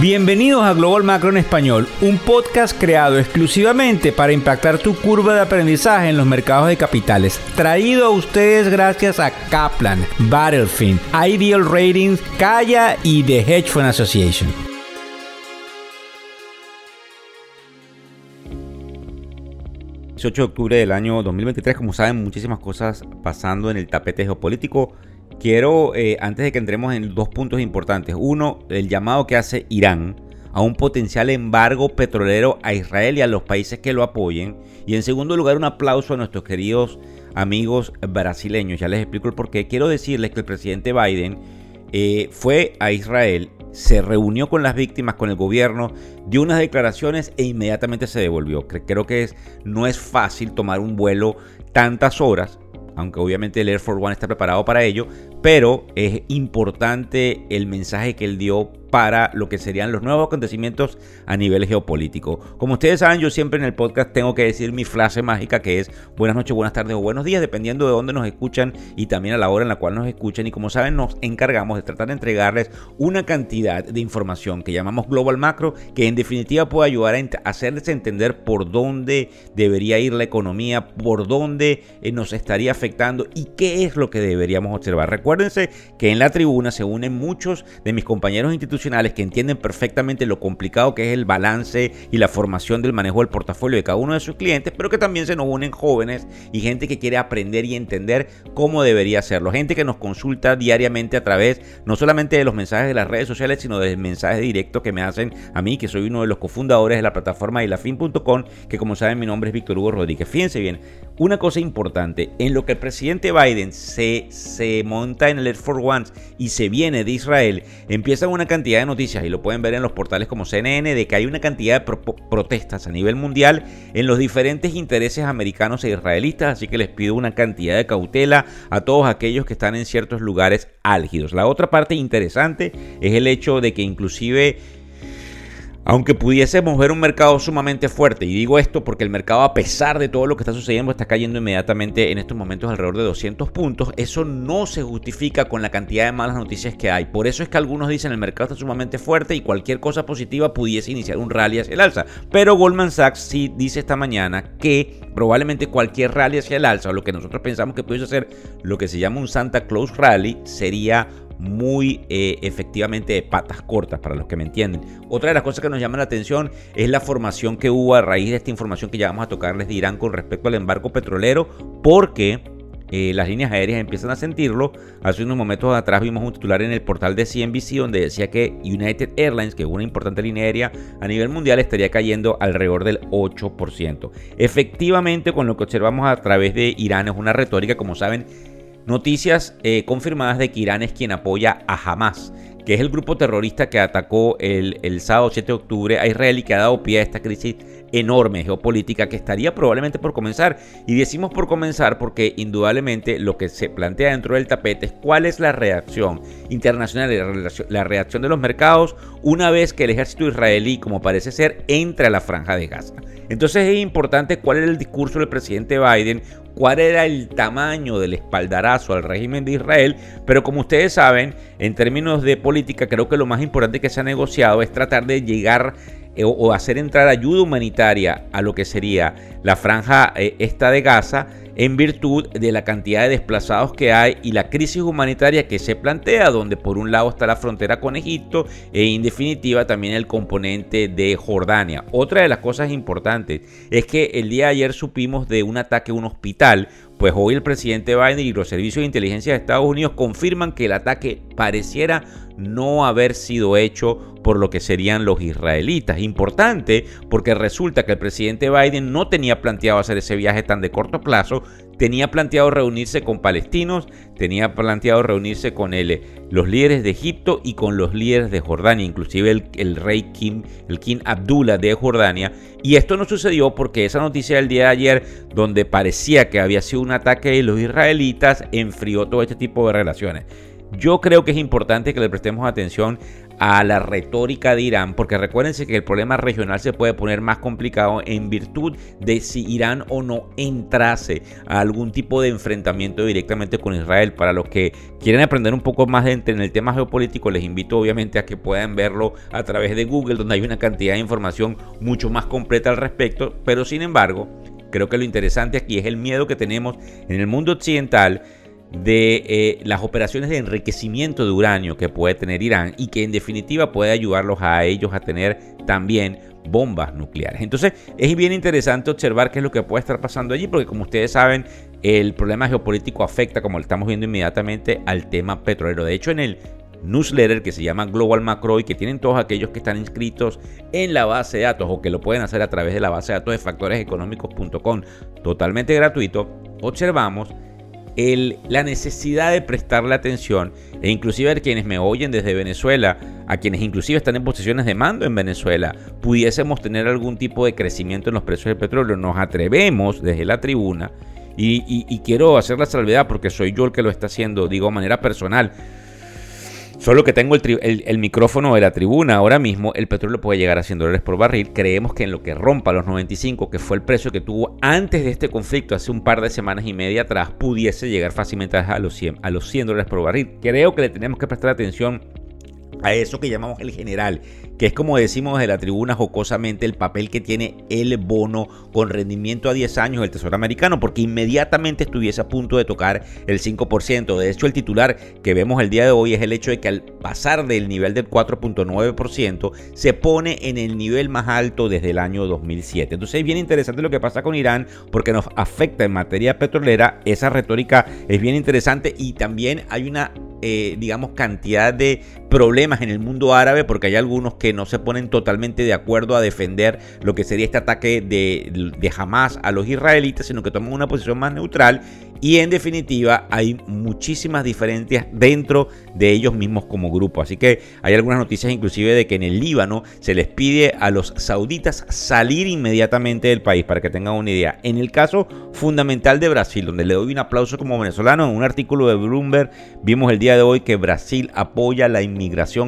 Bienvenidos a Global Macro en Español, un podcast creado exclusivamente para impactar tu curva de aprendizaje en los mercados de capitales. Traído a ustedes gracias a Kaplan, Battlefield, Ideal Ratings, Kaya y The Hedge Fund Association. El 18 de octubre del año 2023, como saben, muchísimas cosas pasando en el tapete geopolítico Quiero, eh, antes de que entremos en dos puntos importantes, uno, el llamado que hace Irán a un potencial embargo petrolero a Israel y a los países que lo apoyen. Y en segundo lugar, un aplauso a nuestros queridos amigos brasileños. Ya les explico el porqué. Quiero decirles que el presidente Biden eh, fue a Israel, se reunió con las víctimas, con el gobierno, dio unas declaraciones e inmediatamente se devolvió. Creo que es, no es fácil tomar un vuelo tantas horas aunque obviamente el Air Force One está preparado para ello, pero es importante el mensaje que él dio para lo que serían los nuevos acontecimientos a nivel geopolítico. Como ustedes saben, yo siempre en el podcast tengo que decir mi frase mágica que es buenas noches, buenas tardes o buenos días, dependiendo de dónde nos escuchan y también a la hora en la cual nos escuchan. Y como saben, nos encargamos de tratar de entregarles una cantidad de información que llamamos Global Macro, que en definitiva puede ayudar a hacerles entender por dónde debería ir la economía, por dónde eh, nos estaría afectando y qué es lo que deberíamos observar. Recuérdense que en la tribuna se unen muchos de mis compañeros institucionales que entienden perfectamente lo complicado que es el balance y la formación del manejo del portafolio de cada uno de sus clientes, pero que también se nos unen jóvenes y gente que quiere aprender y entender cómo debería hacerlo. Gente que nos consulta diariamente a través no solamente de los mensajes de las redes sociales, sino de mensajes directos que me hacen a mí, que soy uno de los cofundadores de la plataforma ilafin.com, que como saben mi nombre es Víctor Hugo Rodríguez. Fíjense bien, una cosa importante, en lo que el presidente Biden se, se monta en el Air Force One y se viene de Israel, empiezan una cantidad de noticias, y lo pueden ver en los portales como CNN, de que hay una cantidad de protestas a nivel mundial en los diferentes intereses americanos e israelitas, así que les pido una cantidad de cautela a todos aquellos que están en ciertos lugares álgidos. La otra parte interesante es el hecho de que inclusive aunque pudiésemos ver un mercado sumamente fuerte, y digo esto porque el mercado a pesar de todo lo que está sucediendo está cayendo inmediatamente en estos momentos alrededor de 200 puntos, eso no se justifica con la cantidad de malas noticias que hay. Por eso es que algunos dicen el mercado está sumamente fuerte y cualquier cosa positiva pudiese iniciar un rally hacia el alza. Pero Goldman Sachs sí dice esta mañana que probablemente cualquier rally hacia el alza, o lo que nosotros pensamos que pudiese ser lo que se llama un Santa Claus Rally, sería muy eh, efectivamente de patas cortas, para los que me entienden. Otra de las cosas que nos llama la atención es la formación que hubo a raíz de esta información que ya vamos a tocarles de Irán con respecto al embargo petrolero, porque eh, las líneas aéreas empiezan a sentirlo. Hace unos momentos atrás vimos un titular en el portal de CNBC donde decía que United Airlines, que es una importante línea aérea a nivel mundial, estaría cayendo alrededor del 8%. Efectivamente, con lo que observamos a través de Irán es una retórica, como saben, Noticias eh, confirmadas de que Irán es quien apoya a Hamas, que es el grupo terrorista que atacó el, el sábado 7 de octubre a Israel y que ha dado pie a esta crisis enorme geopolítica que estaría probablemente por comenzar. Y decimos por comenzar porque indudablemente lo que se plantea dentro del tapete es cuál es la reacción internacional la reacción de los mercados una vez que el ejército israelí, como parece ser, entra a la franja de Gaza. Entonces es importante cuál era el discurso del presidente Biden, cuál era el tamaño del espaldarazo al régimen de Israel, pero como ustedes saben, en términos de política, creo que lo más importante que se ha negociado es tratar de llegar eh, o hacer entrar ayuda humanitaria a lo que sería la franja eh, esta de Gaza en virtud de la cantidad de desplazados que hay y la crisis humanitaria que se plantea, donde por un lado está la frontera con Egipto e en definitiva también el componente de Jordania. Otra de las cosas importantes es que el día de ayer supimos de un ataque a un hospital, pues hoy el presidente Biden y los servicios de inteligencia de Estados Unidos confirman que el ataque pareciera no haber sido hecho por lo que serían los israelitas. Importante porque resulta que el presidente Biden no tenía planteado hacer ese viaje tan de corto plazo, tenía planteado reunirse con palestinos, tenía planteado reunirse con el, los líderes de Egipto y con los líderes de Jordania, inclusive el, rey Kim, el King Abdullah de Jordania. Y esto no sucedió porque esa noticia del día de ayer, donde parecía que había sido un ataque de los israelitas, enfrió todo este tipo de relaciones. Yo creo que es importante que le prestemos atención a la retórica de Irán, porque recuérdense que el problema regional se puede poner más complicado en virtud de si Irán o no entrase a algún tipo de enfrentamiento directamente con Israel. Para los que quieren aprender un poco más en el tema geopolítico, les invito obviamente a que puedan verlo a través de Google, donde hay una cantidad de información mucho más completa al respecto, pero sin embargo, creo que lo interesante aquí es el miedo que tenemos en el mundo occidental de eh, las operaciones de enriquecimiento de uranio que puede tener Irán y que en definitiva puede ayudarlos a ellos a tener también bombas nucleares. Entonces es bien interesante observar qué es lo que puede estar pasando allí porque como ustedes saben el problema geopolítico afecta como lo estamos viendo inmediatamente al tema petrolero. De hecho en el newsletter que se llama Global Macro y que tienen todos aquellos que están inscritos en la base de datos o que lo pueden hacer a través de la base de datos de factoreseconómicos.com totalmente gratuito, observamos la necesidad de prestarle atención e inclusive a quienes me oyen desde Venezuela, a quienes inclusive están en posiciones de mando en Venezuela, pudiésemos tener algún tipo de crecimiento en los precios del petróleo. Nos atrevemos desde la tribuna y, y quiero hacer la salvedad porque soy yo el que lo está haciendo, digo de manera personal Solo que tengo el, micrófono de la tribuna ahora mismo, el petróleo puede llegar a 100 dólares por barril. Creemos que en lo que rompa los 95, que fue el precio que tuvo antes de este conflicto, hace un par de semanas y media atrás, pudiese llegar fácilmente a los 100, a los 100 dólares por barril. Creo que le tenemos que prestar atención a eso que llamamos el general, que es como decimos de la tribuna jocosamente el papel que tiene el bono con rendimiento a 10 años del Tesoro americano, porque inmediatamente estuviese a punto de tocar el 5%. De hecho, el titular que vemos el día de hoy es el hecho de que al pasar del nivel del 4.9% se pone en el nivel más alto desde el año 2007. Entonces es bien interesante lo que pasa con Irán porque nos afecta en materia petrolera. Esa retórica es bien interesante y también hay una eh, digamos, cantidad de problemas en el mundo árabe, porque hay algunos que no se ponen totalmente de acuerdo a defender lo que sería este ataque de, de Hamas a los israelitas, sino que toman una posición más neutral y en definitiva hay muchísimas diferencias dentro de ellos mismos como grupo. Así que hay algunas noticias inclusive de que en el Líbano se les pide a los sauditas salir inmediatamente del país para que tengan una idea. En el caso fundamental de Brasil, donde le doy un aplauso como venezolano, en un artículo de Bloomberg vimos el día de hoy que Brasil apoya la inmigración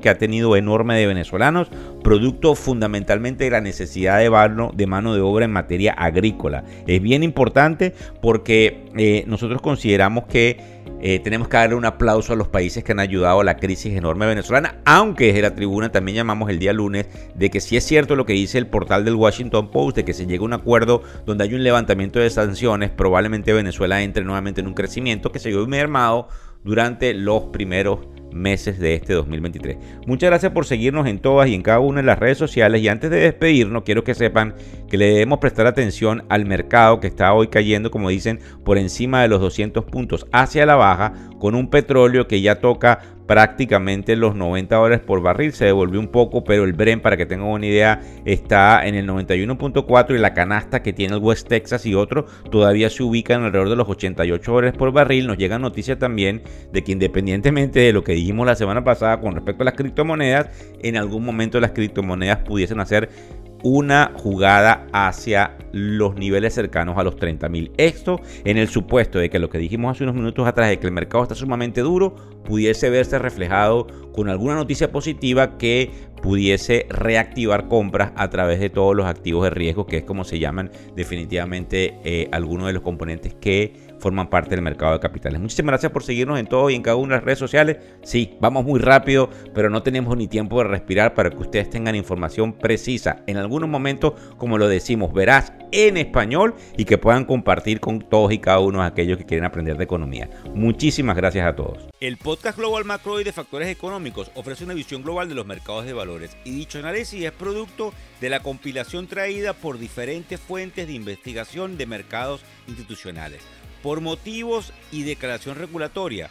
que ha tenido enorme de venezolanos, producto fundamentalmente de la necesidad de mano de, mano de obra en materia agrícola. Es bien importante porque eh, nosotros consideramos que eh, tenemos que darle un aplauso a los países que han ayudado a la crisis enorme venezolana, aunque desde la tribuna también llamamos el día lunes de que si es cierto lo que dice el portal del Washington Post, de que se llegue a un acuerdo donde hay un levantamiento de sanciones, probablemente Venezuela entre nuevamente en un crecimiento que se vio mermado durante los primeros meses de este 2023. Muchas gracias por seguirnos en todas y en cada una de las redes sociales y antes de despedirnos quiero que sepan que le debemos prestar atención al mercado que está hoy cayendo como dicen por encima de los 200 puntos hacia la baja con un petróleo que ya toca prácticamente los 90 dólares por barril. Se devolvió un poco, pero el Bren, para que tengan una idea, está en el 91.4 y la canasta que tiene el West Texas y otro todavía se ubica en alrededor de los 88 dólares por barril. Nos llega noticia también de que independientemente de lo que dijimos la semana pasada con respecto a las criptomonedas, en algún momento las criptomonedas pudiesen hacer una jugada hacia los niveles cercanos a los 30.000. Esto en el supuesto de que lo que dijimos hace unos minutos atrás de que el mercado está sumamente duro pudiese verse reflejado con alguna noticia positiva que pudiese reactivar compras a través de todos los activos de riesgo, que es como se llaman definitivamente eh, algunos de los componentes que forman parte del mercado de capitales. Muchísimas gracias por seguirnos en todo y en cada una de las redes sociales. Sí, vamos muy rápido, pero no tenemos ni tiempo de respirar para que ustedes tengan información precisa. En algunos momentos, como lo decimos, verás en español y que puedan compartir con todos y cada uno de aquellos que quieren aprender de economía. Muchísimas gracias a todos. El podcast Global Macro de Factores Económicos ofrece una visión global de los mercados de valores y dicho análisis es producto de la compilación traída por diferentes fuentes de investigación de mercados institucionales. Por motivos y declaración regulatoria,